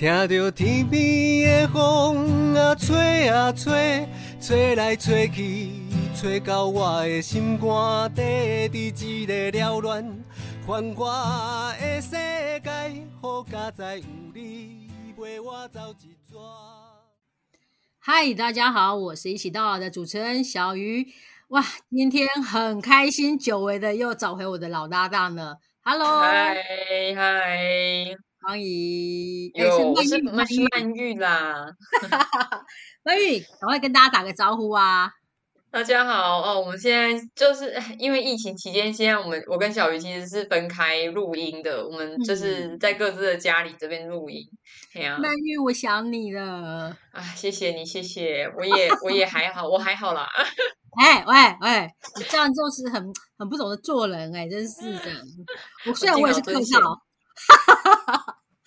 听着天边的风啊吹啊吹，吹来吹去，吹到我的心肝底，伫一个缭乱繁华的世界，好佳哉有你陪我走一逝。嗨，大家好，我是一起到老的主持人小鱼。哇，今天很开心，久违的又找回我的老搭档了。Hello，嗨嗨，方怡，哎有我是曼玉，曼是曼玉啦。曼玉，赶快跟大家打个招呼啊！大家好哦，我们现在就是 因为疫情期间，现在我们我跟小鱼其实是分开录音的，我们就是在各自的家里这边录音。哎呀、曼玉，我想你了。啊，谢谢你，谢谢，我也我也还好，我还好啦。哎喂喂，你这样就是很很不懂得做人哎、真是的。我虽然我也是客套，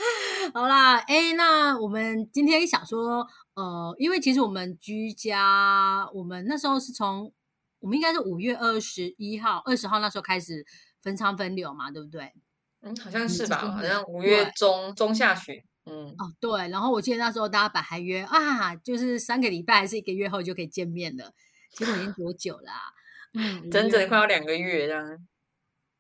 好啦，哎，那我们今天想说，呃，因为其实我们居家，我们那时候是从我们应该是五月二十一号、二十号那时候开始分仓分流嘛，对不对？嗯，好像是吧？就是好像五月中中下旬。嗯，哦，对，然后我记得那时候大家本来还约啊，就是三个礼拜还是一个月后就可以见面了，结果已经多久啦、嗯，整整快要两个月这样，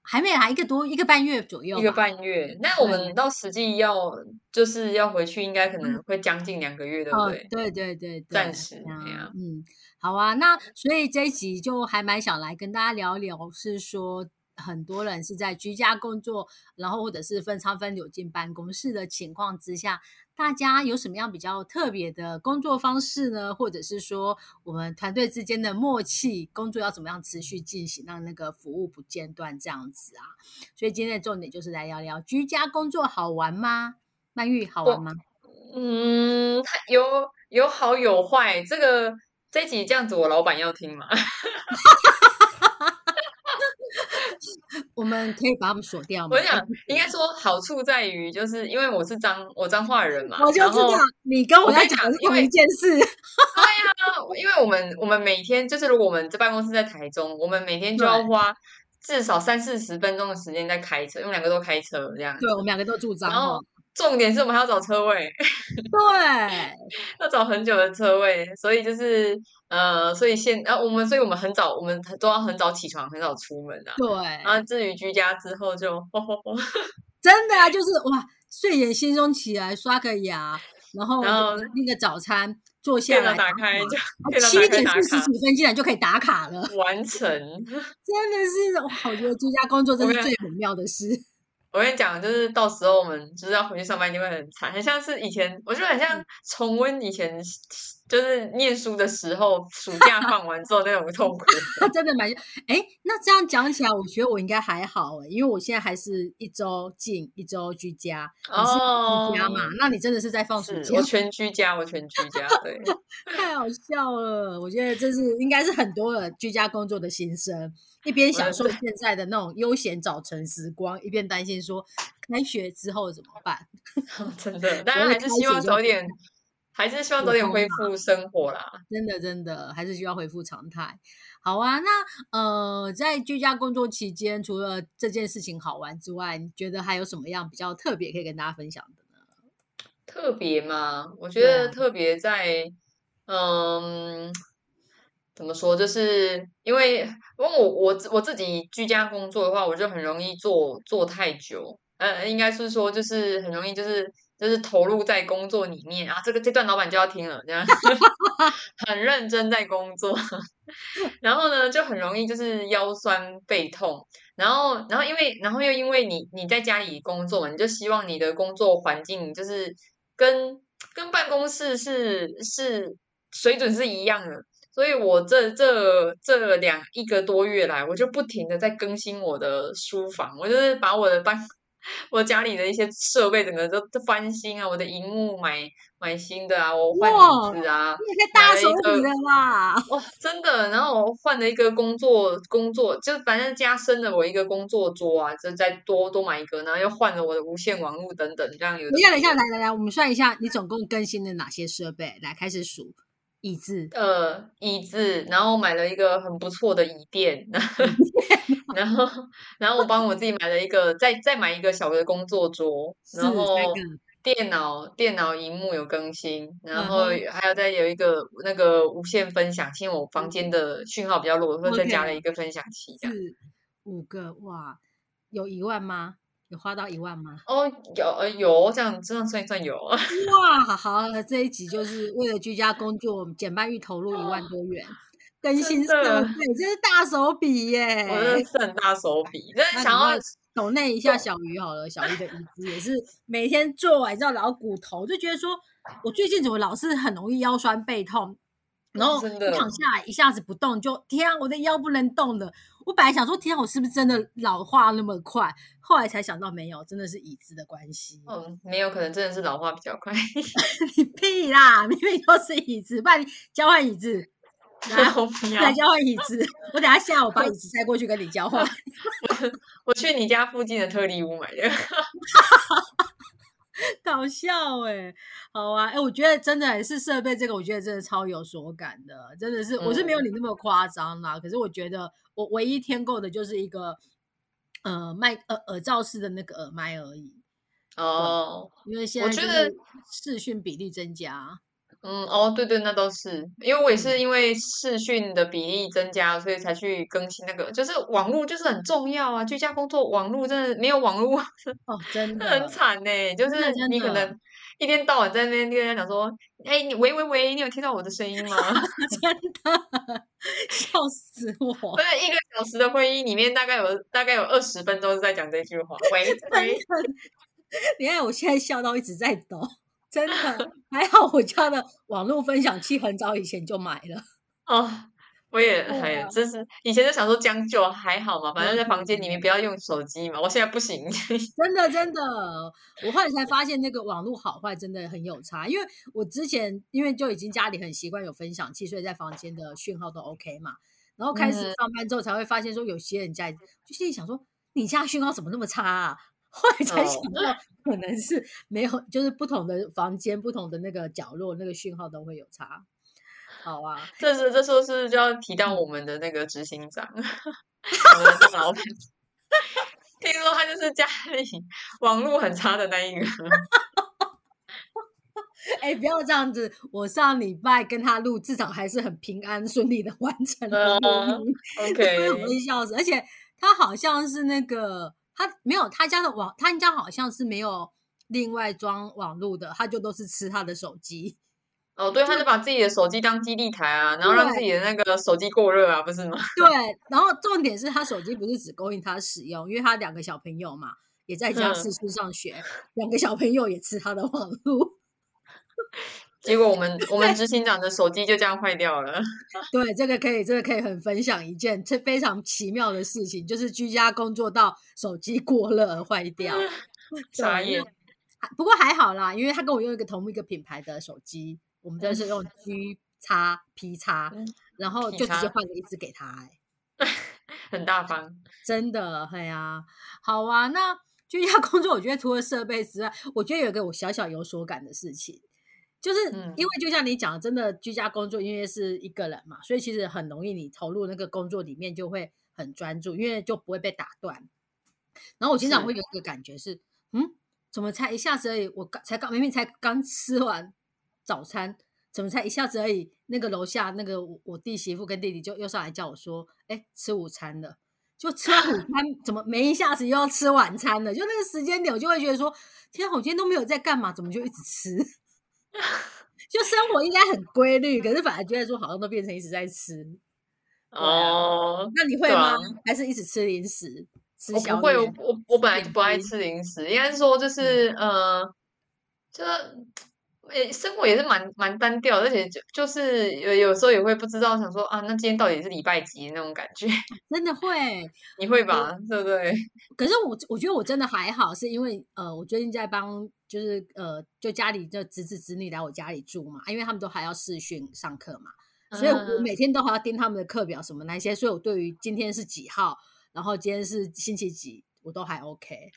还没来一个多一个半月左右，一个半月。那我对们到实际要就是要回去，应该可能会将近两个月，对不哦对？，对对对对，暂时这样嗯，好啊，那所以这一集就还蛮想来跟大家聊聊，是说很多人是在居家工作，然后或者是分仓分流进办公室的情况之下，大家有什么样比较特别的工作方式呢？或者是说我们团队之间的默契，工作要怎么样持续进行，让那个服务不间断这样子啊？所以今天的重点就是来聊聊居家工作好玩吗？曼玉好玩吗？嗯，它有有好有坏。这个这一集这样子，我老板要听吗？我们可以把他们锁掉吗？我想应该说好处在于，就是因为我是彰我彰化人嘛，我就知道你跟我在讲因为同一件事。对呀、因为我们我们每天就是如果我们这办公室在台中，我们每天就要花至少三四十分钟的时间在开车，因为两个都开车这样。对，我们两个都住彰然后化。重点是我们还要找车位，对，要找很久的车位，所以就是呃，所以现啊我们所以我们很早，我们都要很早起床，很早出门啊。对，然后至于居家之后就，吼吼吼 真的啊，就是哇，睡眼惺忪起来刷个牙，然后然后那个早餐坐下电来脑打开就啊电脑七点打开打卡四十几分竟然就可以打卡了，完成。真的是哇！我觉得居家工作真是最美妙的事。我跟你讲，就是到时候我们就是要回去上班，一定会很惨，很像是以前，我觉得很像重温以前就是念书的时候，暑假放完之后那种痛苦。真的蛮哎，那这样讲起来，我觉得我应该还好哎，因为我现在还是一周进一周居家，你是居家嘛？哦那你真的是在放暑假我？全居家，我全居家，对，太好笑了！我觉得这是应该是很多人居家工作的心声，一边享受我 现在的那种悠闲早晨时光，一边担心说开学之后怎么办？真的，大家还是希望早点，还是希望早点恢复生活啦。真的真的还是需要恢复常态。好啊，那呃，在居家工作期间，除了这件事情好玩之外，你觉得还有什么样比较特别可以跟大家分享的呢？特别吗？我觉得特别在，嗯，怎么说？就是因为因为我我我自己居家工作的话，我就很容易做做太久。呃，应该是说就是很容易就是就是投入在工作里面啊。这个这段老板就要听了，这样 很认真在工作，然后呢就很容易就是腰酸背痛。然后，然后因为，然后又因为你你在家里工作嘛，你就希望你的工作环境就是跟跟办公室是是水准是一样的，所以我这这这两一个多月来，我就不停的在更新我的书房，我就是把我的办我家里的一些设备整个都都翻新啊，我的荧幕买买新的啊，我换哇椅子啊，你也可以大手笔的啦！哇，真的，然后我换了一个工作工作，就反正加深了我一个工作桌啊，就再多多买一个，然后又换了我的无线网络等等，这样有的等一下，等一下，来来来，我们算一下，你总共更新了哪些设备？来，开始数椅子，呃椅子，然后买了一个很不错的椅垫，然后然后我帮我自己买了一个，再再买一个小的工作桌，然后那个电脑电脑荧幕有更新，然嗯后还有再有一个那个无线分享器，因为我房间的讯号比较弱，我会再加了一个分享器这样。四五个哇，有一万吗？有花到一万吗？哦，有呃有这样这样算一算有，哇，好，这一集就是为了居家工作，简半预投入一万多元，更新设备，真是大手笔耶！我是很大手笔，真的那想要你抖内一下小鱼好了，小鱼的椅子也是每天做完之后老骨头，就觉得说我最近怎么老是很容易腰酸背痛，然后躺下来一下子不动，就天啊，我的腰不能动了。我本来想说，天啊，我是不是真的老化那么快？后来才想到没有，真的是椅子的关系。嗯，没有可能真的是老化比较快。你屁啦，明明都是椅子，不然你交换椅子，来我不要来，交换椅子。我等下下午把椅子塞过去跟你交换。我去你家附近的特例屋买的。搞笑哎、好啊，哎、我觉得真的是设备这个，我觉得真的超有所感的，真的是，我是没有你那么夸张啦。可是我觉得我唯一添购的就是一个呃麦耳耳罩式的那个耳麦而已，哦，因为现在就我觉得视讯比例增加，嗯，哦，对对，那都是，因为我也嗯。是因为视讯的比例增加，所以才去更新那个，就是网络就是很重要啊，居家工作网络真的没有网络哦，真 的很惨呢、就是你可能一天到晚在那边跟人家讲说，哎，你喂喂喂，你有听到我的声音吗？真的笑死我！对，一个小时的会议里面大概有大概有二十分钟是在讲这句话，喂 喂，你看我现在笑到一直在抖，真的还好我家的网络分享器很早以前就买了。哦。我也对哎啊，真是以前就想说将就还好嘛，反正在嗯房间里面不要用手机嘛。我现在不行，真的真的，我后来才发现那个网络好坏真的很有差。因为我之前因为就已经家里很习惯有分享器，所以在房间的讯号都 OK 嘛。然后开始嗯上班之后才会发现说，有些人家就心里想说，你家讯号怎么那么差啊？后来才哦想到，可能是没有，就是不同的房间、不同的那个角落，那个讯号都会有差。好啊，这是这时候是就要提嗯到我们的那个执行长，我们的老板。听说他就是家里网络很差的那一个。哎、不要这样子！我上礼拜跟他录，至少还是很平安顺利的完成了。OK，我会笑死，而且他好像是那个他没有他家的网，他家好像是没有另外装网络的，他就都是吃他的手机。哦，对，他就把自己的手机当基地台啊，然后让自己的那个手机过热啊，不是吗？对，然后重点是他手机不是只供应他使用，因为他两个小朋友嘛，也在家嗯四处上学，两个小朋友也吃他的网路。结果我们我们执行长的手机就这样坏掉了。对，这个可以，这个可以很分享一件这非常奇妙的事情，就是居家工作到手机过热而坏掉。对傻眼，不过还好啦，因为他跟我用一个同一个品牌的手机，我们都是用 G 叉 P 叉，嗯然后就直接换了一只给他、欸，很大方。真的，哎呀、好啊。那居家工作，我觉得除了设备之外，我觉得有一个我小小有所感的事情，就是嗯因为就像你讲的，真的居家工作，因为是一个人嘛，所以其实很容易你投入那个工作里面就会很专注，因为就不会被打断。然后我经常是会有一个感觉是，嗯，怎么才一下子而已？我刚才刚明明才刚吃完早餐，怎么才一下子而已？那个楼下那个我我弟媳妇跟弟弟就又上来叫我说，哎，吃午餐了。就吃完午 餐，怎么没一下子又要吃晚餐了？就那个时间点，我就会觉得说，天啊，我今天都没有在干嘛，怎么就一直吃？就生活应该很规律，可是反而觉得说好像都变成一直在吃。哦，那你会对吗？啊还是一直吃零食？吃我不会，我我我本来就不爱吃零食，应该是说就是呃，就诶生活也是蛮蛮单调，而且就就是有有时候也会不知道想说啊，那今天到底是礼拜几那种感觉，真的会。你会吧？对不对？可是我我觉得我真的还好，是因为呃，我最近在帮就是呃，就家里的侄子侄女来我家里住嘛，因为他们都还要试训上课嘛，所以我嗯每天都还要盯他们的课表什么那些，所以我对于今天是几号，然后今天是星期几，我都还 OK。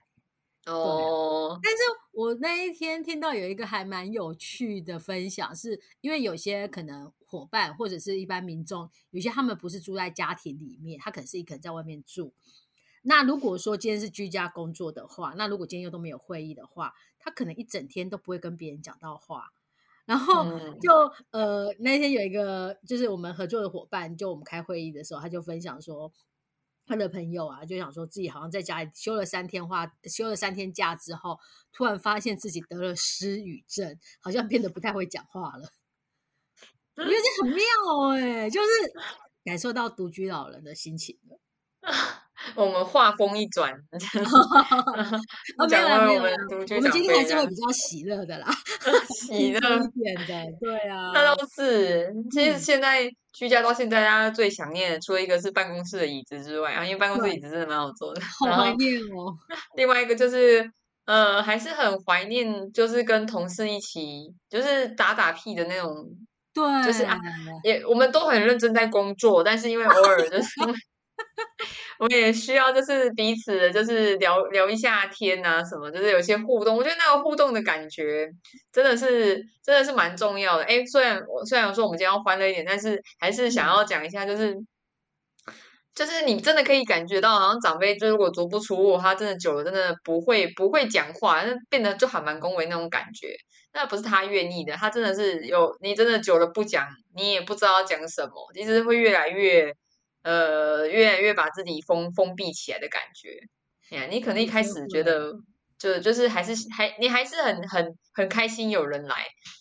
哦，但是我那一天听到有一个还蛮有趣的分享，是因为有些可能伙伴或者是一般民众，有些他们不是住在家庭里面，他可能是一个人在外面住。那如果说今天是居家工作的话，那如果今天又都没有会议的话，他可能一整天都不会跟别人讲到话。然后嗯就、呃那天有一个就是我们合作的伙伴，就我们开会议的时候，他就分享说。他的朋友啊，就想说自己好像在家里休了三天话，休了三天假之后，突然发现自己得了失语症，好像变得不太会讲话了。我觉得这很妙哎、就是感受到独居老人的心情了。我们话锋一转，哦，没有讲啦，没有啦回我们，独居我们今天还是会比较喜乐的啦，喜轻乐松一点的，对啊，那倒是，其实嗯现在居家到现在，大家最想念的，除了一个是办公室的椅子之外啊，因为办公室对椅子真的蛮好坐的。好怀念哦。另外一个就是，呃，还是很怀念，就是跟同事一起，就是打打屁的那种。对，就是啊也我们都很认真在工作，但是因为偶尔就是我也需要就是彼此的就是聊聊一下天啊什么，就是有些互动。我觉得那个互动的感觉真的是真的是蛮重要的。哎，虽然我虽然说我们今天要欢乐一点，但是还是想要讲一下，就是。就是你真的可以感觉到，好像长辈就如果足不出户，他真的久了，真的不会不会讲话，那变得就还蛮恭维那种感觉。那不是他愿意的，他真的是有你真的久了不讲，你也不知道讲什么，其实会越来越呃越来越把自己封封闭起来的感觉。哎呀，你可能一开始觉得就就是还是还你还是很很很开心有人来，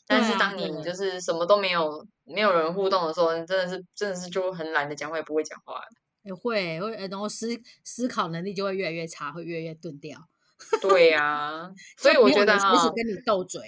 但是当你就是什么都没有没有人互动的时候，你真的是真的是就很懒得讲话，也不会讲话。也会会，呃然后思思考能力就会越来越差，会越来越钝掉。对呀、所以我觉得哈人随时，跟你斗嘴。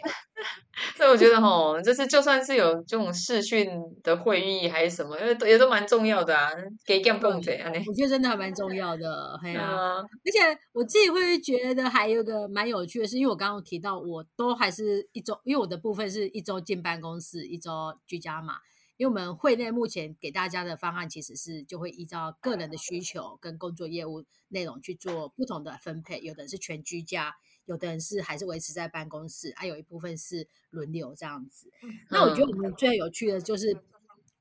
所以我觉得哈，就是就算是有这种视讯的会议还是什么，因为都也都蛮重要的啊，给 game 蹦嘴啊，我觉得真的还蛮重要的，哎 呀、啊，而且我自己会觉得还有一个蛮有趣的是，因为我刚刚有提到，我都还是一周，因为我的部分是一周进办公室，一周居家嘛。因为我们会内目前给大家的方案其实是就会依照个人的需求跟工作业务内容去做不同的分配，有的人是全居家，有的人是还是维持在办公室，还、有一部分是轮流这样子。那我觉得我们最有趣的就是，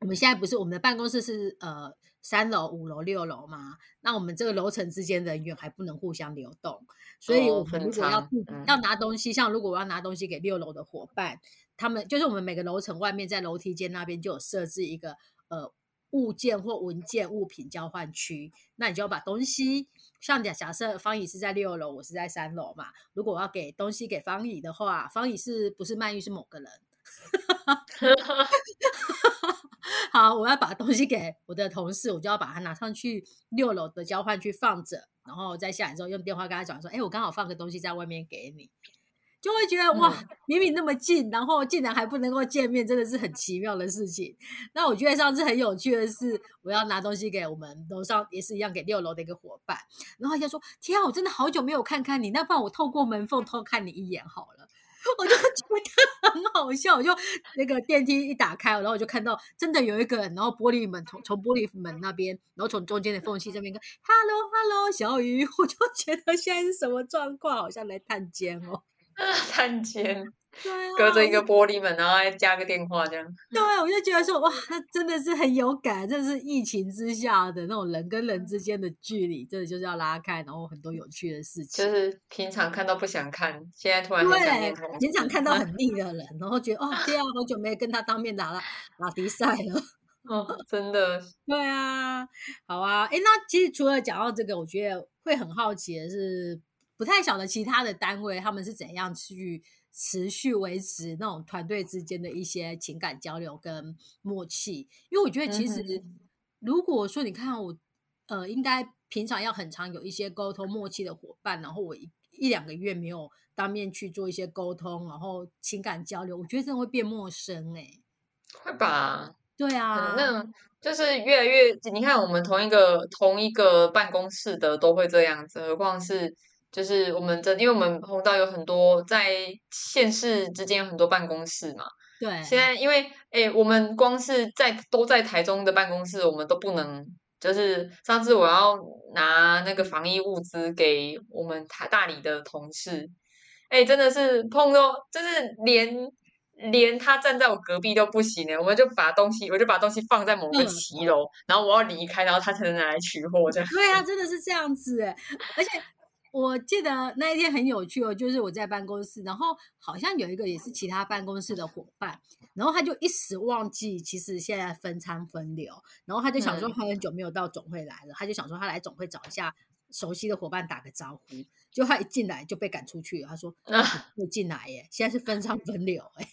我们现在不是我们的办公室是呃三楼、五楼、六楼嘛？那我们这个楼层之间人员还不能互相流动，所以哦我们如果要要拿东西，像如果我要拿东西给六楼的伙伴，他们就是我们每个楼层外面在楼梯间那边就有设置一个呃物件或文件物品交换区，那你就要把东西，像假假设方怡是在六楼，我是在三楼嘛，如果我要给东西给方怡的话，方怡是不是曼玉是某个人？好，我要把东西给我的同事，我就要把它拿上去六楼的交换区放着，然后再下来之后用电话跟他讲说，哎，我刚好放个东西在外面给你，就会觉得哇，明明那么近，然后竟然还不能够见面，真的是很奇妙的事情。那我觉得上次很有趣的是，我要拿东西给我们楼上也是一样给六楼的一个伙伴，然后他就说：“天啊，我真的好久没有看看你，那不然我透过门缝偷看你一眼好了。”我就觉得很好笑，我就那个电梯一打开，然后我就看到真的有一个人，然后玻璃门从从玻璃门那边，然后从中间的缝隙这边跟 “hello hello” 小雨，我就觉得现在是什么状况，好像来探监哦。探监，对啊，隔着一个玻璃门，然后还加个电话这样。对，我就觉得说哇，那真的是很有感，这是疫情之下的那种人跟人之间的距离，真的就是要拉开，然后很多有趣的事情。就是平常看到不想看，现在突然很想念同对，事。平常看到很腻 的人，然后觉得哦，天啊，好久没跟他当面打了打比赛了。哦，真的，对啊，好啊，哎，那其实除了讲到这个，我觉得会很好奇的是，不太晓得其他的单位他们是怎样去持续维持那种团队之间的一些情感交流跟默契，因为我觉得其实、嗯如果说你看我，呃，应该平常要很常有一些沟通默契的伙伴，然后我一一两个月没有当面去做一些沟通，然后情感交流，我觉得真的会变陌生哎、会吧？对啊，嗯，那。就是越来越，你看我们同一个同一个办公室的都会这样子，何况是就是我们这，因为我们红道有很多在县市之间有很多办公室嘛。对，现在因为诶，我们光是在都在台中的办公室，我们都不能。就是上次我要拿那个防疫物资给我们台大理的同事，哎，真的是碰到，就是连连他站在我隔壁都不行呢，我们就把东西，我就把东西放在某个嗯骑楼，然后我要离开，然后他才能拿来取货这样。对啊，真的是这样子哎，而且我记得那一天很有趣哦，就是我在办公室，然后好像有一个也是其他办公室的伙伴，然后他就一时忘记，其实现在分仓分流，然后他就想说嗯。他很久没有到总会来了，他就想说他来总会找一下熟悉的伙伴打个招呼，就他一进来就被赶出去了，他说那可以进来耶，现在是分仓分流哎，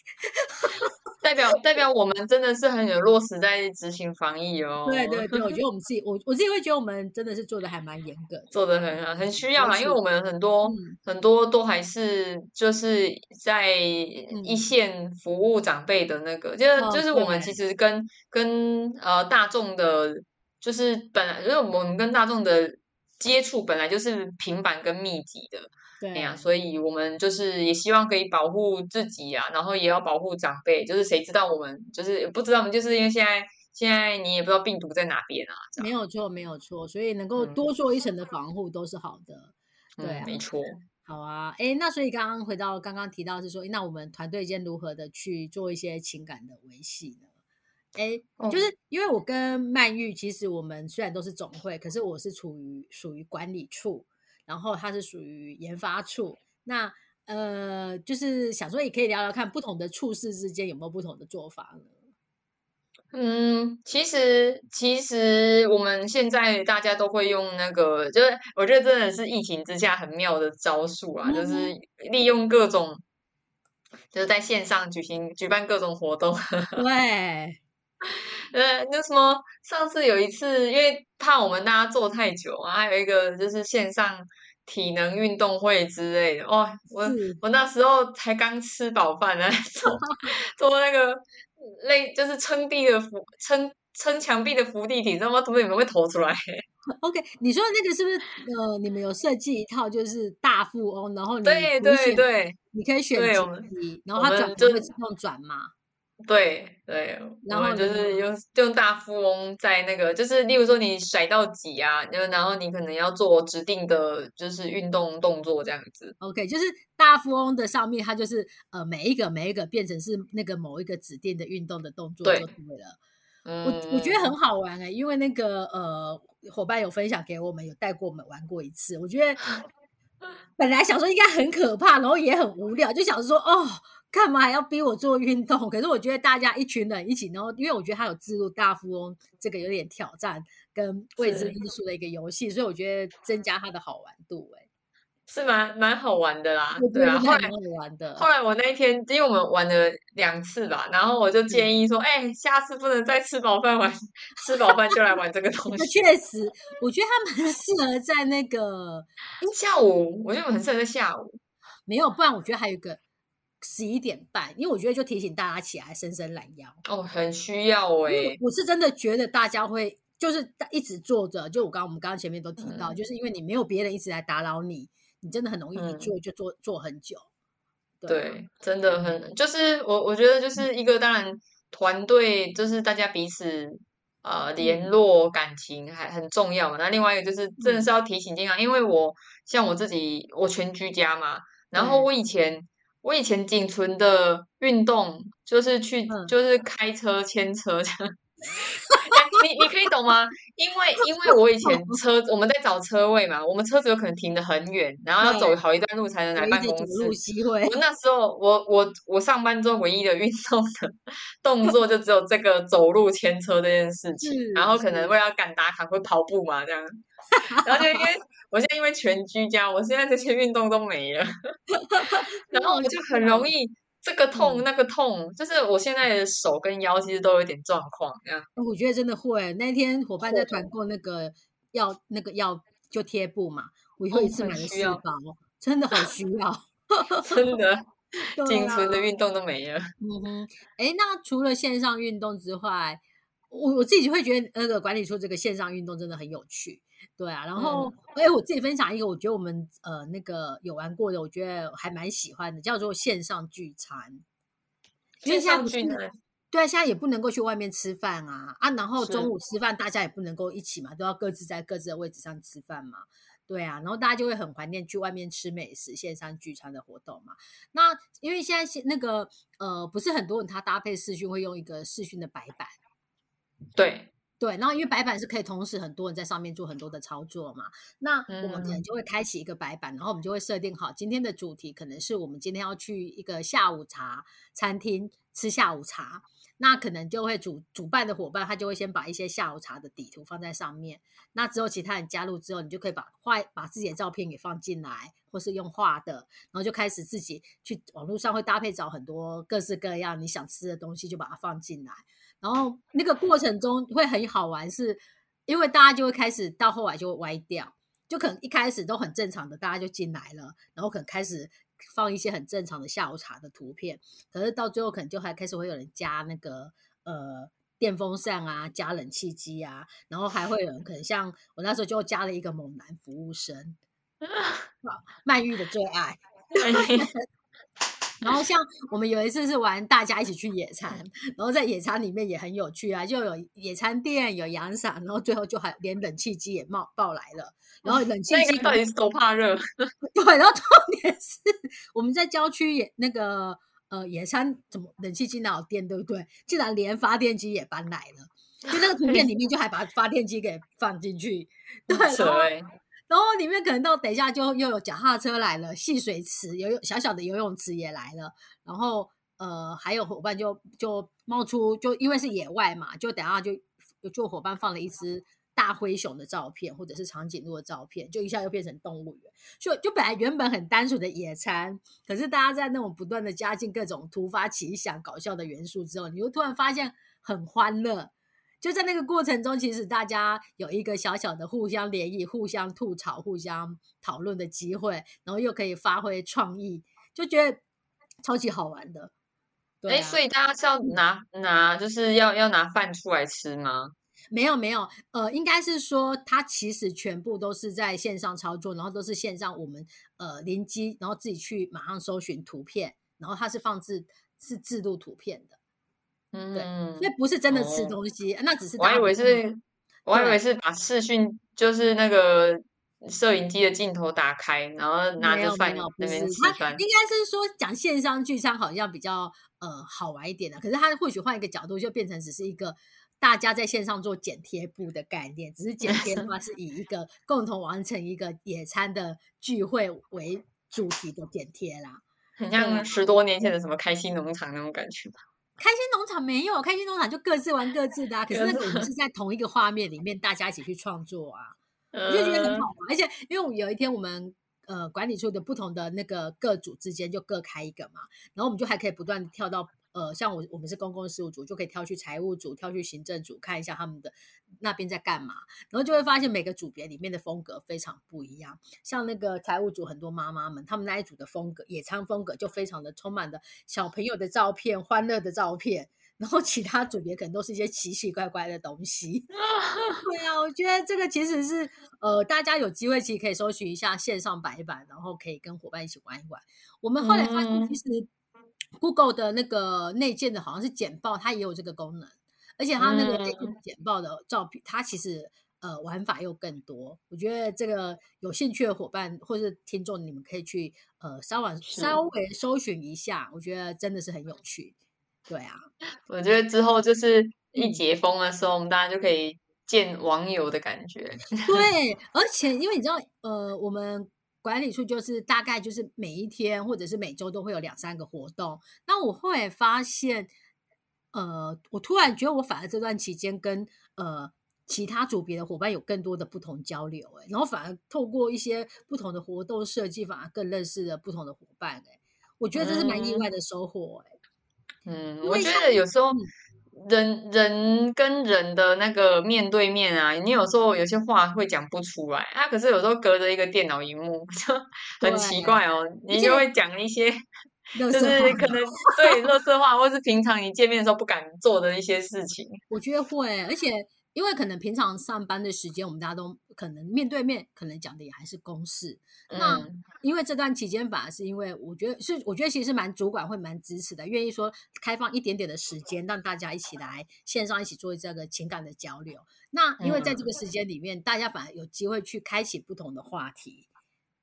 代表代表我们真的是很有落实在执行防疫哦。对对对，我觉得 我们自己，我我自己会觉得我们真的是做的还蛮严格，做的很好，很需要嘛，因为我们很多、嗯很多都还是就是在一嗯线服务长辈的那个，就是、哦就是我们其实跟跟呃大众的，就是本来因为我们跟大众的接触本来就是平板跟密集的，对哎呀，所以我们就是也希望可以保护自己啊，然后也要保护长辈，就是谁知道我们就是不知道我们就是因为现在现在你也不知道病毒在哪边啊，没有错，没有错，所以能够嗯多做一层的防护都是好的。对没错。好啊，哎，那所以刚刚回到刚刚提到是说，那我们团队间如何的去做一些情感的维系呢？哎，哦就是因为我跟曼玉，其实我们虽然都是总会，可是我是处于属于管理处，然后它是属于研发处。那呃，就是想说也可以聊聊看不同的处室之间有没有不同的做法呢？嗯，其实其实我们现在大家都会用那个，就是我觉得真的是疫情之下很妙的招数啊，就是利用各种，就是在线上举行举办各种活动。对，呃，那什么，上次有一次，因为怕我们大家坐太久啊，还有一个就是线上体能运动会之类的。哦，我我那时候才刚吃饱饭呢，做 做那个类就是撑地的扶撑撑墙壁的扶地挺，知道吗？怎么你们会投出来？OK，你说的那个是不是呃，你们有设计一套就是大富翁，然后你对对对你可以选级，然后我它转们就会自动转嘛？对对，然后就是用用大富翁在那个，就是例如说你甩到几啊，就然后你可能要做指定的，就是运动动作这样子。OK，就是大富翁的上面，它就是呃每一个每一个变成是那个某一个指定的运动的动作对就对了。嗯，我我觉得很好玩哎、因为那个呃伙伴有分享给我们，有带过我们玩过一次。我觉得 本来想说应该很可怕，然后也很无聊，就想说哦，干嘛还要逼我做运动？可是我觉得大家一群人一起，然后因为我觉得他有置入大富翁这个有点挑战跟未知因素的一个游戏，所以我觉得增加它的好玩度哎、是蛮蛮好玩的啦对啊。后来好玩的。后来我那一天，因为我们玩了两次吧，然后我就建议说，哎、下次不能再吃饱饭玩，吃饱饭就来玩这个东那 西。确实，我觉得它蛮适合在那个下午我觉得很适合在下午，没有，不然我觉得还有一个十一点半，因为我觉得就提醒大家起来伸伸懒腰。哦，很需要哎、我是真的觉得大家会就是一直坐着，就我刚我们刚刚前面都提到，嗯就是因为你没有别人一直来打扰你，你真的很容易一嗯坐就坐坐很久。啊，对，真的很，就是我我觉得就是一个当然团队就是大家彼此呃联络感情还很重要嘛。那另外一个就是真的是要提醒健康，因为我像我自己我全居家嘛，然后我以前我以前仅存的运动就是去嗯就是开车牵车这样。哎你你可以懂吗？因为因为我以前 车我们在找车位嘛，我们车子有可能停得很远，然后要走好一段路才能来办公室我。那时候，我我我上班之后唯一的运动的动作就只有这个走路牵车这件事情，然后可能是为了赶打卡会跑步嘛这样，然后就因为我现在因为全居家，我现在这些运动都没了，然后我就很容易这个痛嗯那个痛，就是我现在的手跟腰其实都有点状况这样。我觉得真的会。那天伙伴在会团购那个药，那个药就贴布嘛，我以后哦一次很需要买了四包，真的好 需要。真的，对仅存的啊运动都没了。嗯哼，哎，那除了线上运动之外，我我自己会觉得那个管理处这个线上运动真的很有趣，对啊。然后，哎、我自己分享一个，我觉得我们呃那个有玩过的，我觉得还蛮喜欢的，叫做线上聚餐。因为线上聚餐，对啊，现在也不能够去外面吃饭啊啊，然后中午吃饭大家也不能够一起嘛，都要各自在各自的位置上吃饭嘛。对啊，然后大家就会很怀念去外面吃美食、线上聚餐的活动嘛。那因为现在那个呃，不是很多人他搭配视讯会用一个视讯的白板，对对，然后因为白板是可以同时很多人在上面做很多的操作嘛，那我们可能就会开启一个白板，然后我们就会设定好今天的主题，可能是我们今天要去一个下午茶餐厅吃下午茶。那可能就会主主办的伙伴，他就会先把一些下午茶的底图放在上面。那之后其他人加入之后，你就可以把画把自己的照片给放进来，或是用画的，然后就开始自己去网络上会搭配找很多各式各样你想吃的东西，就把它放进来。然后那个过程中会很好玩，是因为大家就会开始到后来就会歪掉，就可能一开始都很正常的，大家就进来了，然后可能开始。放一些很正常的下午茶的图片，可是到最后可能就还开始会有人加那个呃电风扇啊，加冷气机啊，然后还会有人可能像我那时候就加了一个猛男服务生，曼玉的最爱。然后像我们有一次是玩大家一起去野餐，然后在野餐里面也很有趣啊，就有野餐垫，有阳伞，然后最后就还连冷气机也冒爆来了。然后冷气机到底是多怕热？对，然后重点是我们在郊区野那个呃野餐，怎么冷气机哪有电，对不对？竟然连发电机也搬来了，就那个图片里面就还把发电机给放进去，对，然后然后里面可能到等一下就又有脚踏车来了，戏水池游泳小小的游泳池也来了，然后呃还有伙伴就就冒出，就因为是野外嘛，就等下就就伙伴放了一只。大灰熊的照片，或者是长颈鹿的照片，就一下又变成动物园。就就本来原本很单纯的野餐，可是大家在那种不断的加进各种突发奇想、搞笑的元素之后，你又突然发现很欢乐。就在那个过程中，其实大家有一个小小的互相联谊、互相吐槽、互相讨论的机会，然后又可以发挥创意，就觉得超级好玩的。哎，所以大家是要拿拿，就是要要拿饭出来吃吗？没有没有，呃，应该是说它其实全部都是在线上操作，然后都是线上我们呃联机，然后自己去马上搜寻图片，然后它是放置是制度图片的，嗯，对，所以不是真的吃东西，那只是我还以为是，我还以为是把视讯就是那个摄影机的镜头打开，然后拿着饭那边吃饭，应该是说讲线上聚餐好像比较呃好玩一点的，可是他或许换一个角度就变成只是一个。大家在线上做剪贴布的概念，只是剪贴的话是以一个 共同完成一个野餐的聚会为主题的剪贴啦，很像十多年前的什么开心农场那种感觉吧。开心农场没有，开心农场就各自玩各自的啊，可是那个我们是在同一个画面里面，大家一起去创作啊，我就觉得很好玩。而且因为有一天我们呃管理处的不同的那个各组之间就各开一个嘛，然后我们就还可以不断跳到。呃，像我我们是公共事务组，就可以挑去财务组，挑去行政组，看一下他们的那边在干嘛，然后就会发现每个组别里面的风格非常不一样。像那个财务组，很多妈妈们，他们那一组的风格，野餐风格就非常的充满的小朋友的照片、欢乐的照片，然后其他组别可能都是一些奇奇怪怪的东西。对啊，我觉得这个其实是呃，大家有机会其实可以搜寻一下线上白板，然后可以跟伙伴一起玩一玩。我们后来发现，其实。Google 的那个内建的好像是简报，它也有这个功能，而且它那个内建简报的照片，它其实呃玩法又更多。我觉得这个有兴趣的伙伴或是听众，你们可以去呃稍微稍微搜寻一下，我觉得真的是很有趣。对啊，我觉得之后就是一解封的时候，我们大家就可以见网友的感觉。对，而且因为你知道，呃，我们。管理处就是大概就是每一天或者是每周都会有两三个活动。那我后来发现，呃，我突然觉得我反而这段期间跟呃其他组别的伙伴有更多的不同交流，哎，然后反而透过一些不同的活动设计，反而更认识了不同的伙伴，哎，我觉得这是蛮意外的收获，哎。嗯，我觉得有时候。人人跟人的那个面对面啊，你有时候有些话会讲不出来啊，可是有时候隔着一个电脑荧幕 就很奇怪哦，你就会讲一些就是可能对乐色话，或是平常你见面的时候不敢做的一些事情。我觉得会，而且因为可能平常上班的时间，我们大家都可能面对面，可能讲的也还是公事。那嗯因为这段期间，反而是因为我觉得是，我觉得其实是蛮主管会蛮支持的，愿意说开放一点点的时间，让大家一起来线上一起做这个情感的交流。那因为在这个时间里面，大家反而有机会去开启不同的话题。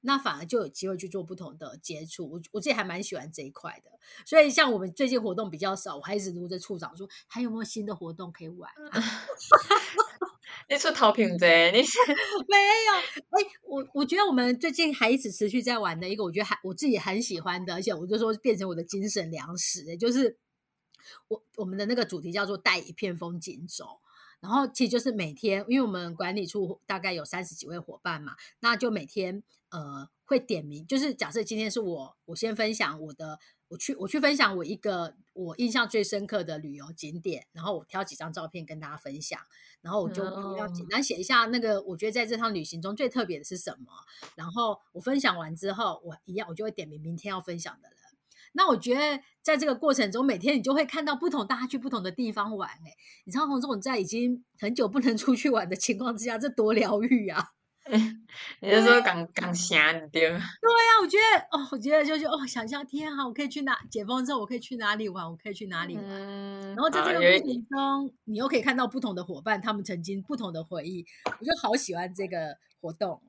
那反而就有机会去做不同的接触，我我自己还蛮喜欢这一块的。所以像我们最近活动比较少，我还一直撸着处长说还有没有新的活动可以玩？你出逃品啫，你是 没有，哎、我我觉得我们最近还一直持续在玩的一个，我觉得还我自己很喜欢的，而且我就说变成我的精神粮食，欸就是我我们的那个主题叫做带一片风景走。然后其实就是每天，因为我们管理处大概有三十几位伙伴嘛，那就每天呃会点名，就是假设今天是我，我先分享我的，我去我去分享我一个我印象最深刻的旅游景点，然后我挑几张照片跟大家分享，然后我就要简哦单写一下那个我觉得在这趟旅行中最特别的是什么，然后我分享完之后，我一样我就会点名明天要分享的人。那我觉得在这个过程中，每天你就会看到不同，大家去不同的地方玩、欸。你知道，洪总在已经很久不能出去玩的情况之下，这多疗愈啊！你是说港港峡对？对啊，我觉得哦，我觉得就是哦，想象天啊，我可以去哪？解封之后我可以去哪里玩？我可以去哪里玩？嗯，然后在这个过程中，你又可以看到不同的伙伴，他们曾经不同的回忆，我就好喜欢这个活动。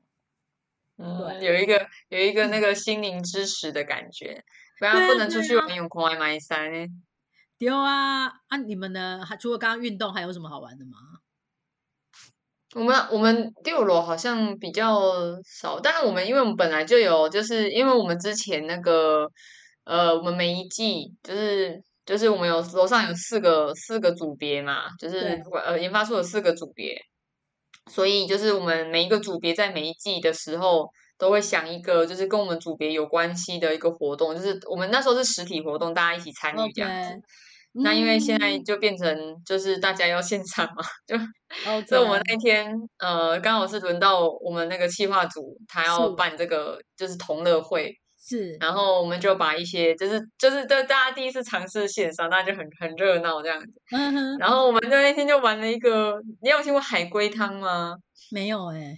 嗯，有一个有一个那个心灵支持的感觉，不然对啊不能出去玩，用空外买衫呢。丢啊啊！你们呢？还除了刚刚运动，还有什么好玩的吗？我们我们六楼好像比较少，但是我们因为我们本来就有，就是因为我们之前那个呃，我们每一季就是就是我们有楼上有四个四个组别嘛，就是呃研发出有四个组别，所以就是我们每一个组别在每一季的时候都会想一个就是跟我们组别有关系的一个活动，就是我们那时候是实体活动，大家一起参与这样子。那因为现在嗯。就变成就是大家要现场嘛，就所以我们那天呃刚好是轮到我们那个企划组，他要是。办这个就是同乐会，是。然后我们就把一些就是就是对大家第一次尝试线上，大家就很很热闹这样子。嗯哼，然后我们在那天就玩了一个，你有听过海龟汤吗？没有哎、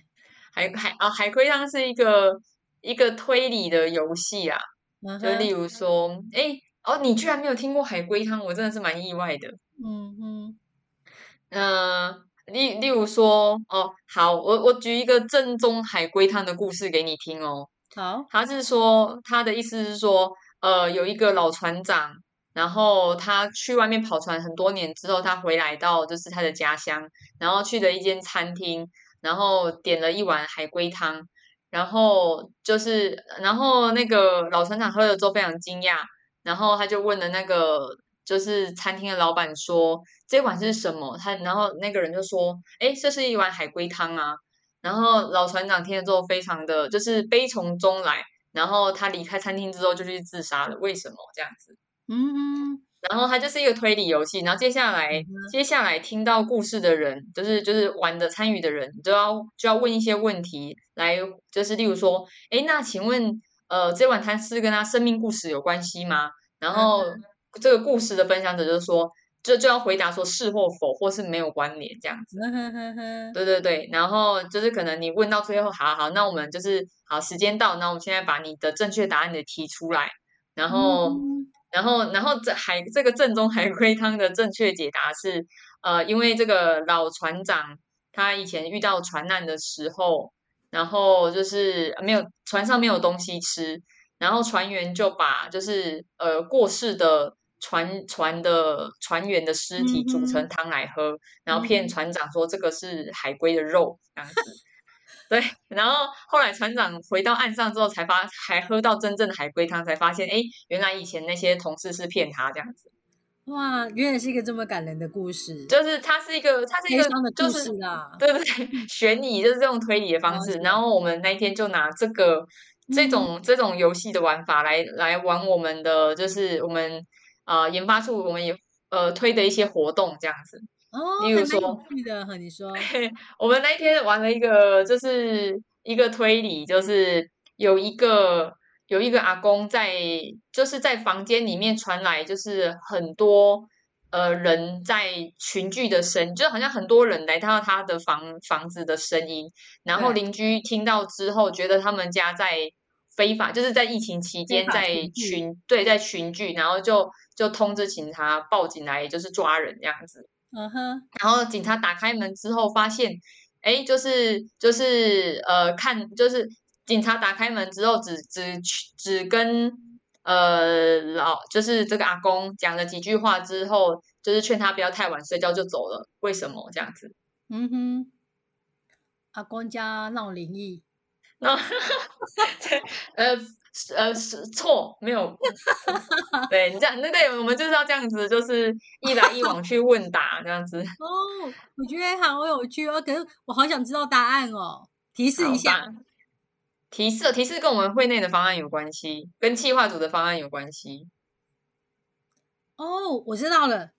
海海啊海龟汤是一个一个推理的游戏啊，嗯就例，如说，哎哦你居然没有听过海龟汤，我真的是蛮意外的。嗯哼，嗯，例例如说，哦，好，我我举一个正宗海龟汤的故事给你听哦。好，他是说，他的意思是说，呃，有一个老船长，然后他去外面跑船很多年之后，他回来到就是他的家乡，然后去了一间餐厅，然后点了一碗海龟汤，然后就是，然后那个老船长喝了之后非常惊讶，然后他就问了那个就是餐厅的老板说这碗是什么？他然后那个人就说，哎，这是一碗海龟汤啊。然后老船长听了之后，非常的就是悲从中来，然后他离开餐厅之后就去自杀了。为什么这样子？嗯，然后它就是一个推理游戏，然后接下来、嗯接下来听到故事的人，就是就是玩的参与的人，都要就要问一些问题来，就是例如说，哎，那请问呃这碗汤是跟他生命故事有关系吗？然后、这个故事的分享者就是说，就就要回答说是或否，或是没有关联这样子。对对对，然后就是可能你问到最后，好好，那我们就是好时间到，那我们现在把你的正确答案给提出来，然后、嗯然后然后这海这个正宗海龟汤的正确解答是，呃，因为这个老船长他以前遇到船难的时候，然后就是没有船上没有东西吃，然后船员就把就是呃过世的船船的船员的尸体煮成汤来喝，然后骗嗯船长说这个是海龟的肉这样子。对，然后后来船长回到岸上之后，才发还喝到真正的海龟汤，才发现，哎，原来以前那些同事是骗他这样子。哇，原来是一个这么感人的故事，就是它是一个，它是一个就是事啦。对不对，悬疑就是这种推理的方式。然后我们那一天就拿这个这嗯种这种游戏的玩法来来玩我们的，就是我们呃研发出我们也呃推的一些活动这样子。哦，例如还蛮有说趣的，和你说，我们那一天玩了一个，就是一个推理，就是有一个有一个阿公在，就是在房间里面传来，就是很多呃人在群聚的声，就好像很多人来到他的房房子的声音，然后对。邻居听到之后，觉得他们家在非法，就是在疫情期间在群对在群聚，然后就就通知警察报警来，就是抓人这样子。嗯哼，然后警察打开门之后，发现，哎，就是就是呃，看就是警察打开门之后只，只只跟呃老就是这个阿公讲了几句话之后，就是劝他不要太晚睡觉就走了。为什么这样子？嗯哼，阿公家闹灵异，那呃呃是错，没有，对你这样，那对，我们就是要这样子，就是一来一往去问答这样子。哦，我觉得好有趣哦，可是我好想知道答案哦，提示一下。吧提示提示跟我们会内的方案有关系，跟企划组的方案有关系。哦，我知道了，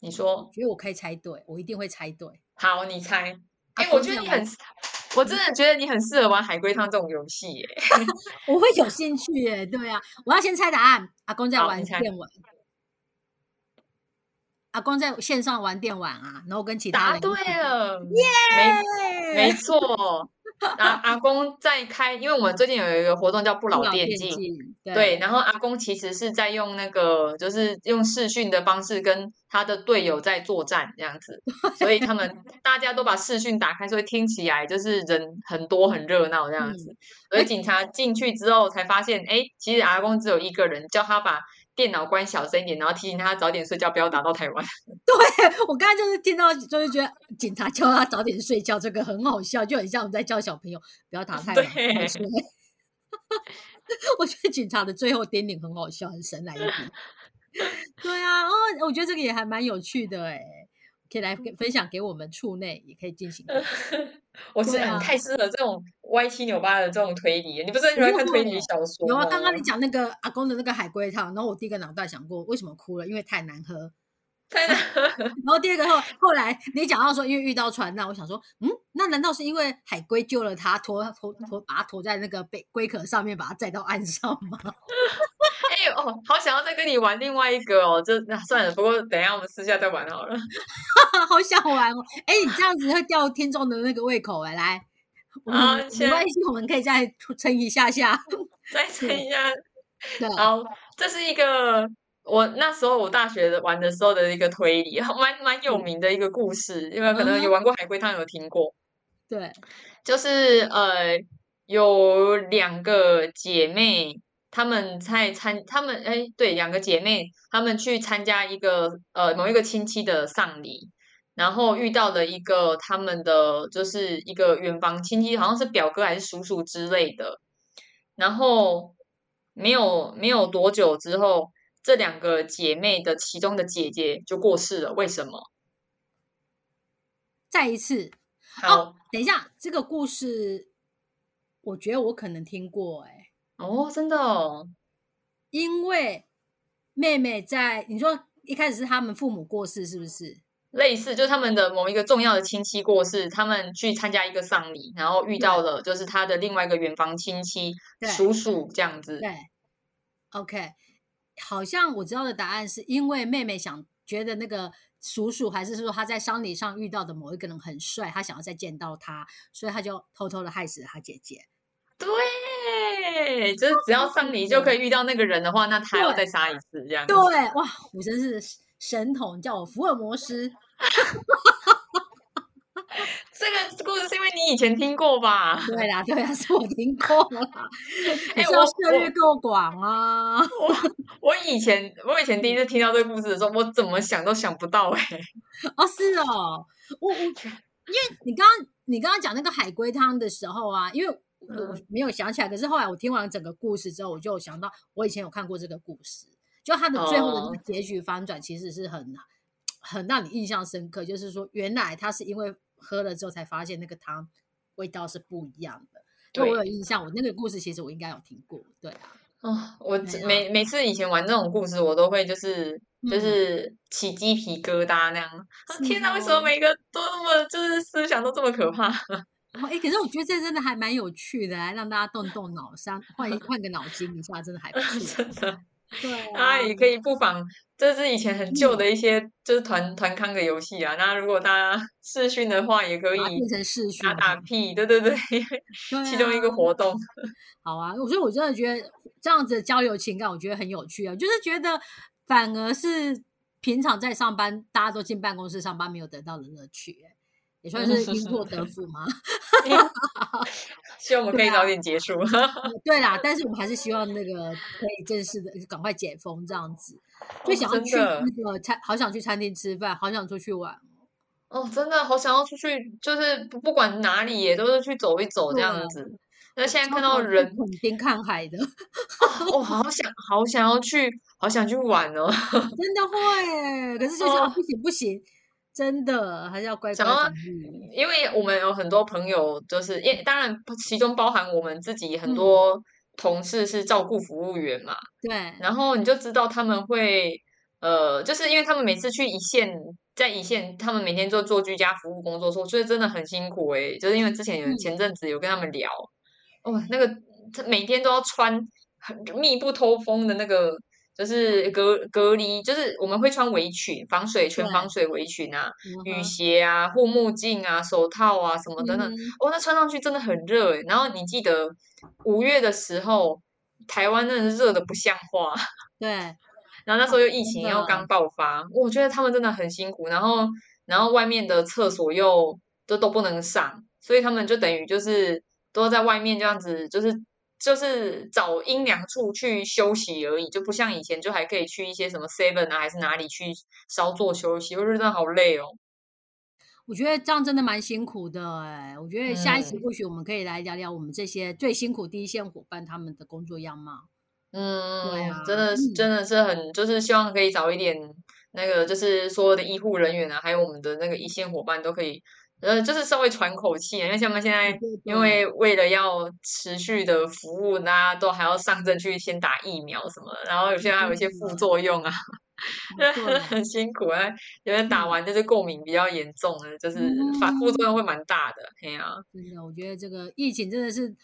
你说我觉得我可以猜对，我一定会猜对。好，你猜。哎、阿我觉得你很，我真的觉得你很适合玩海龟汤这种游戏耶。我会有兴趣耶，对啊，我要先猜答案。阿公在玩电玩，阿公在线上玩电玩啊，然后跟其他答对了，没没错。阿 阿公在开，因为我们最近有一个活动叫不不老老电竞，对，然后阿公其实是在用那个，就是用视讯的方式跟他的队友在作战这样子，所以他们大家都把视讯打开，所以听起来就是人很多很热闹这样子。而警察进去之后才发现，哎，其实阿公只有一个人，叫他把电脑关小声一点，然后提醒他早点睡觉，不要打到台湾。对我刚才就是听到，就是觉得警察叫他早点睡觉，这个很好笑，就很像我们在教小朋友不要打太晚对。我觉得警察的最后叮咛很好笑，很神来一笔。对啊，哦，我觉得这个也还蛮有趣的哎，可以来分享给我们处内，也可以进行。我是太适合这种歪七扭八的这种推理，你不是很喜欢看推理小说有啊，刚刚你讲那个阿公的那个海龟汤，然后我第一个脑袋想过为什么哭了，因为太难喝。太难然后第二个后后来你讲到说，因为遇到船难，我想说，嗯，那难道是因为海龟救了他，拖拖拖把他拖在那个贝龟壳上面，把他载到岸上吗？哎、哦，好想要再跟你玩另外一个哦，这那算了，不过等一下我们私下再玩好了。好想玩哦！哎，你这样子会吊听众的那个胃口哎，来，我们没关系，我们可以再撑一下下。再撑一下，对，好，这是一个我那时候我大学玩的时候的一个推理，蛮蛮有名的一个故事，因为可能有玩过海龟汤有听过，对，就是呃有两个姐妹。她们在参，她们哎，对，两个姐妹，她们去参加一个呃某一个亲戚的丧礼，然后遇到了一个他们的就是一个远房亲戚，好像是表哥还是叔叔之类的。然后没有没有多久之后，这两个姐妹的其中的姐姐就过世了。为什么？再一次。好等一下，这个故事，我觉得我可能听过哎。哦，真的哦，因为妹妹在你说一开始是他们父母过世，是不是？类似就是他们的某一个重要的亲戚过世，他们去参加一个丧礼，然后遇到了就是他的另外一个远房亲戚叔叔这样子。对，OK，好像我知道的答案是因为妹妹想觉得那个叔叔，还是说他在丧礼上遇到的某一个人很帅，他想要再见到他，所以他就偷偷的害死了他姐姐。对，就是只要丧礼就可以遇到那个人的话，那他要再杀一次这样对，。哇，我真是神童，叫我福尔摩斯。你以前听过吧？对啦，对啦，是我听过 哎我涉猎够广啊。我我以前我以前第一次听到这个故事的时候，我怎么想都想不到哎、哦，是哦，我我因为你刚刚你刚刚讲那个海龟汤的时候啊，因为我没有想起来，可是后来我听完整个故事之后，我就想到我以前有看过这个故事，就它的最后的那个哦。结局反转，其实是很很让你印象深刻，就是说原来他是因为喝了之后才发现那个汤味道是不一样的。就我有印象，我那个故事其实我应该有听过，对啊，哦，我每每次以前玩这种故事，我都会就是就嗯是起鸡皮疙瘩那样。啊天哪，为什么哦每个都那么就是思想都这么可怕？哦，哎，可是我觉得这真的还蛮有趣的，来让大家动动脑，上换一换个脑筋一下，真的还不 错。对 啊，大家也可以不妨这是以前很旧的一些就是团团康的游戏啊。那如果大家试训的话，也可以变成试训打打屁，对对对，其中一个活动。好啊，我所以我真的觉得这样子交流情感，我觉得很有趣啊。就是觉得反而是平常在上班，大家都进办公室上班，没有得到的乐趣，也算是因祸得福吗？希望我们可以早点结束。对啦，但是我们还是希望那个可以正式的赶快解封这样子。最想要去那个餐，好想去餐厅吃饭，好想出去玩哦。真的好想要出去，就是不不管哪里也都是去走一走这样子。那现在看到人很边看海的，我好想好想要去，好想去玩哦。真的会，可是就想不行不行。真的还是要乖乖防因为我们有很多朋友，就是因当然其中包含我们自己很多同事是照顾服务员嘛。对。然后你就知道他们会，呃，就是因为他们每次去一线，在一线，他们每天做做居家服务工作，说所以真的很辛苦哎。就是因为之前有前阵子有跟他们聊，哦，那个他每天都要穿很密不透风的那个。就是隔隔离，就是我们会穿围裙、防水全防水围裙啊，雨鞋啊、护目镜啊、手套啊什么等等。哦，那穿上去真的很热诶。然后你记得五月的时候，台湾真的是热的不像话。对。然后那时候又疫情又刚爆发，我觉得他们真的很辛苦。然后，然后外面的厕所又都都不能上，所以他们就等于就是都在外面这样子，就是。就是找阴凉处去休息而已，就不像以前，就还可以去一些什么 Seven 啊，还是哪里去稍作休息。我觉得真的好累哦。我觉得这样真的蛮辛苦的哎。我觉得下一期或许我们可以来聊聊我们这些最辛苦第一线伙伴他们的工作样貌。嗯，对啊，真的是真的是很，就是希望可以早一点那个，就是所有的医护人员啊，还有我们的那个一线伙伴都可以。呃，就是稍微喘口气，因为像我们现在，因为为了要持续的服务，大家都还要上阵去先打疫苗什么，然后有些还有一些副作用啊，很辛苦啊。有人打完就是过敏比较严重的，就是反副作用会蛮大的。哎呀，真的，我觉得这个疫情真的是。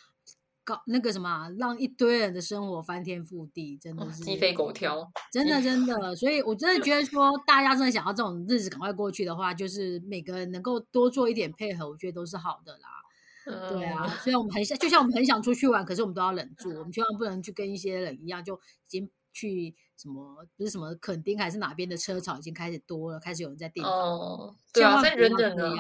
搞那个什么，让一堆人的生活翻天覆地，真的是鸡飞狗跳，真的真的。所以我真的觉得说，大家真的想要这种日子赶快过去的话，就是每个人能够多做一点配合，我觉得都是好的啦。对啊，虽然我们很想，就像我们很想出去玩，可是我们都要忍住，我们千万不能去跟一些人一样，就已经去什么不是什么垦丁还是哪边的车潮已经开始多了，开始有人在订哦，对啊，在忍忍的。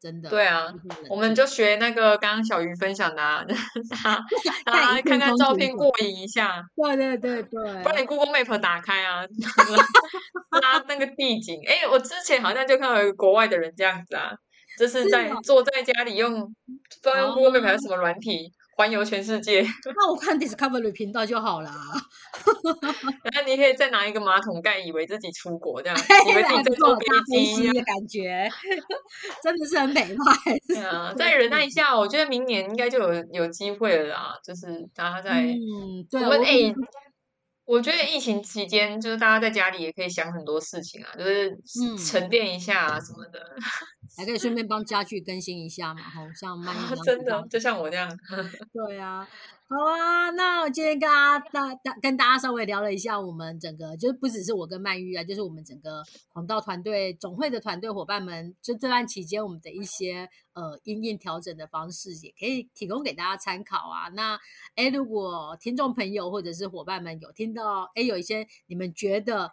真的对啊，我们就学那个刚刚小鱼分享的，啊大家看看照片过瘾一下。对对对对，把你 Google Map 打开啊，拉那个地景。哎，我之前好像就看到有国外的人这样子啊，就是在坐在家里用，不知道用 Google Map 还是什么软体。环游全世界，那我看 Discovery 频道就好啦。然后你可以再拿一个马桶盖，以为自己出国这样，以为自己坐飞机的感觉，真的是很美派。对啊，再忍耐一下，我觉得明年应该就有有机会了啦。就是大家在，嗯，对，我们哎，我觉得疫情期间，就是大家在家里也可以想很多事情啊，就是沉淀一下啊什么的。还可以顺便帮家具更新一下嘛，吼，像慢一点。真的，就像我这样。对啊，好啊，那我今天跟大大大跟大家稍微聊了一下，我们整个就是不只是我跟曼玉啊，就是我们整个黄道团队总会的团队伙伴们，就这段期间我们的一些呃应应调整的方式，也可以提供给大家参考啊。那哎，如果听众朋友或者是伙伴们有听到哎有一些你们觉得。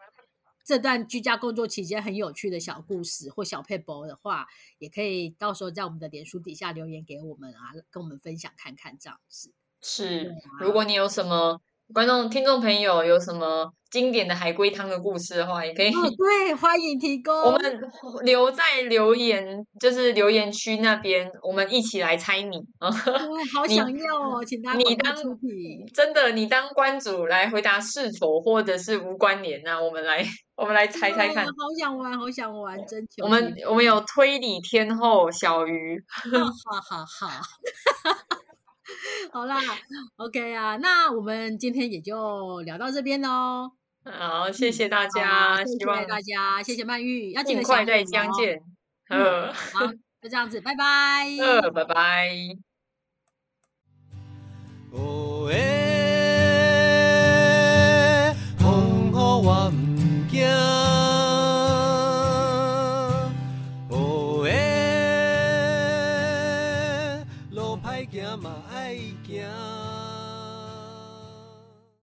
这段居家工作期间很有趣的小故事或小配博的话，也可以到时候在我们的脸书底下留言给我们啊，跟我们分享看看这样子。是，如果你有什么观众、听众朋友有什么经典的海龟汤的故事的话，也可以 对欢迎提供。我们留在留言，就是留言区那边，我们一起来猜谜啊！好想要哦，请大家你当真的，你当关主来回答是否或者是无关联那我们来。我们来猜猜看，好想玩，好想玩，真球。我们我们有推理天后小鱼，好好好，好啦，OK 啊，那我们今天也就聊到这边喽。好，谢谢大家，谢谢大家，谢谢曼玉，要尽快再相见。嗯，好，就这样子，拜拜。嗯，拜拜。我